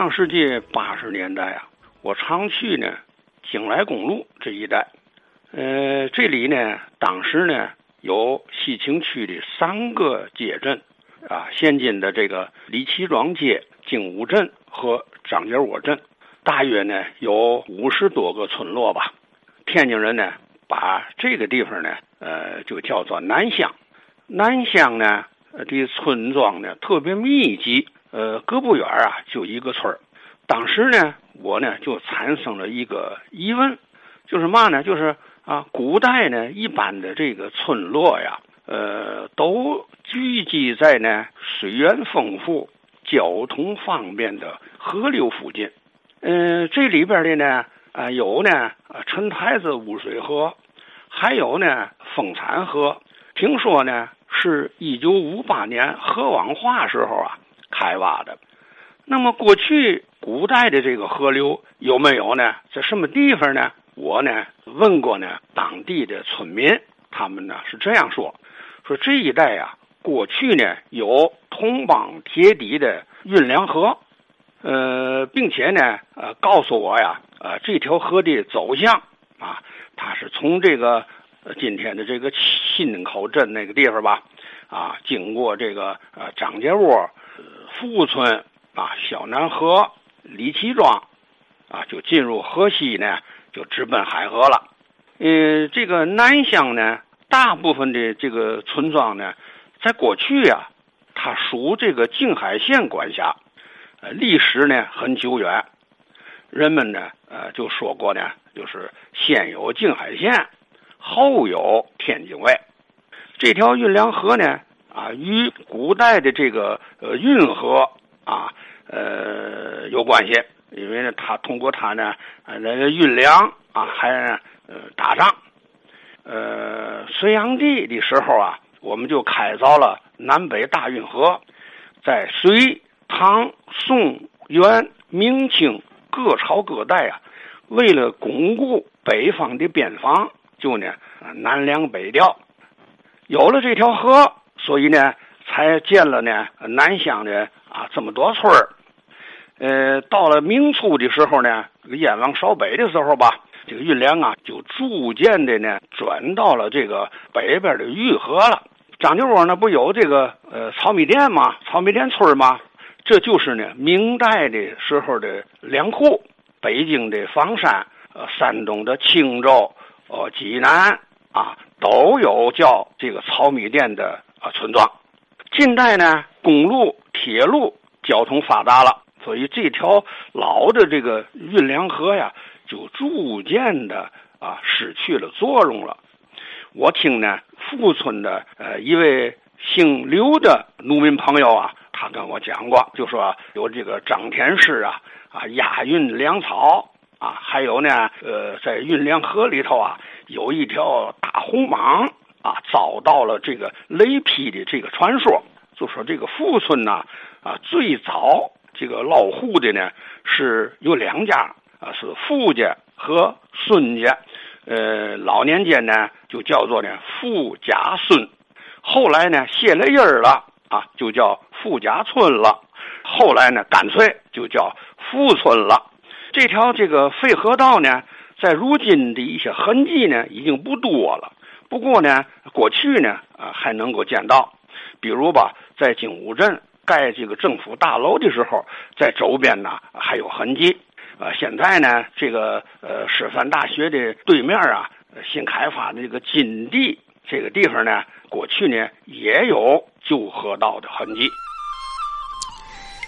上世纪八十年代啊，我常去呢京莱公路这一带。呃，这里呢，当时呢有西青区的三个街镇啊，现今的这个李奇庄街、精武镇和张家窝镇，大约呢有五十多个村落吧。天津人呢把这个地方呢，呃，就叫做南乡。南乡呢的村庄呢特别密集。呃，隔不远啊，就一个村儿。当时呢，我呢就产生了一个疑问，就是嘛呢？就是啊，古代呢，一般的这个村落呀，呃，都聚集在呢水源丰富、交通方便的河流附近。嗯，这里边的呢，啊，有呢，陈台子污水河，还有呢，丰产河。听说呢，是一九五八年河网化时候啊。开挖的，那么过去古代的这个河流有没有呢？在什么地方呢？我呢问过呢当地的村民，他们呢是这样说：说这一带呀，过去呢有铜帮铁底的运粮河，呃，并且呢呃告诉我呀，呃这条河的走向啊，它是从这个今天的这个新口镇那个地方吧，啊，经过这个呃张家窝。富村啊，小南河、李奇庄啊，就进入河西呢，就直奔海河了。嗯，这个南乡呢，大部分的这个村庄呢，在过去呀，它属这个静海县管辖，呃，历史呢很久远。人们呢，呃，就说过呢，就是先有静海县，后有天津卫。这条运粮河呢。啊，与古代的这个呃运河啊，呃有关系，因为呢，它通过它呢，呃运粮啊，还呃打仗。呃，隋炀帝的时候啊，我们就开凿了南北大运河，在隋、唐、宋、元、明清各朝各代啊，为了巩固北方的边防，就呢南粮北调，有了这条河。所以呢，才建了呢南乡的啊这么多村儿。呃，到了明初的时候呢，这个燕王扫北的时候吧，这个运粮啊就逐渐的呢转到了这个北边的玉河了。张家窝呢不有这个呃草米店吗？草米店村吗？这就是呢明代的时候的粮库。北京的房山、呃山东的青州、呃济南啊都有叫这个草米店的。啊，村庄，近代呢，公路、铁路交通发达了，所以这条老的这个运粮河呀，就逐渐的啊失去了作用了。我听呢，富村的呃一位姓刘的农民朋友啊，他跟我讲过，就说有这个张天师啊啊押运粮草啊，还有呢呃在运粮河里头啊有一条大红蟒。啊，遭到了这个雷劈的这个传说，就说这个富村呢，啊，最早这个落户的呢是有两家啊，是富家和孙家，呃，老年间呢就叫做呢富家孙，后来呢歇了音儿了啊，就叫富家村了，后来呢干脆就叫富村了。这条这个废河道呢，在如今的一些痕迹呢已经不多了。不过呢，过去呢，啊还能够见到，比如吧，在景武镇盖这个政府大楼的时候，在周边呢还有痕迹。啊，现在呢，这个呃师范大学的对面啊，新开发的这个金地这个地方呢，过去呢也有旧河道的痕迹。